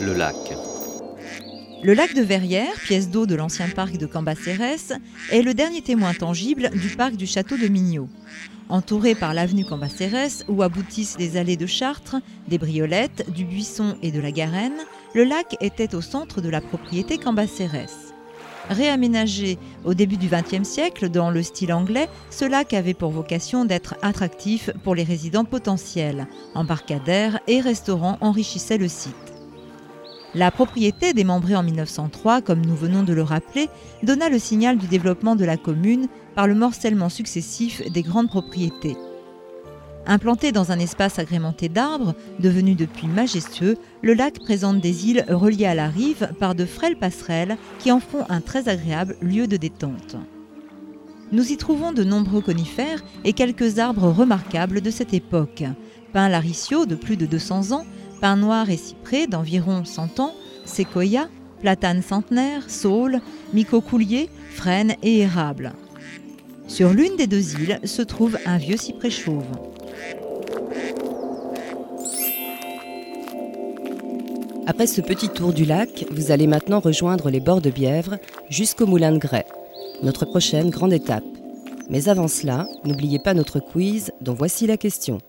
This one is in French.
le lac. Le lac de Verrières, pièce d'eau de l'ancien parc de Cambacérès, est le dernier témoin tangible du parc du château de Mignot. Entouré par l'avenue Cambacérès, où aboutissent les allées de Chartres, des Briolettes, du Buisson et de la Garenne, le lac était au centre de la propriété Cambacérès. Réaménagé au début du XXe siècle dans le style anglais, ce lac avait pour vocation d'être attractif pour les résidents potentiels. Embarcadères et restaurants enrichissaient le site. La propriété démembrée en 1903, comme nous venons de le rappeler, donna le signal du développement de la commune par le morcellement successif des grandes propriétés. Implanté dans un espace agrémenté d'arbres, devenu depuis majestueux, le lac présente des îles reliées à la rive par de frêles passerelles qui en font un très agréable lieu de détente. Nous y trouvons de nombreux conifères et quelques arbres remarquables de cette époque. Pin laricio de plus de 200 ans, pin noir et cyprès d'environ 100 ans, séquoia, platane centenaire, saule, micocoulier, frêne et érable. Sur l'une des deux îles se trouve un vieux cyprès chauve. Après ce petit tour du lac, vous allez maintenant rejoindre les bords de Bièvre jusqu'au moulin de Grès, notre prochaine grande étape. Mais avant cela, n'oubliez pas notre quiz dont voici la question.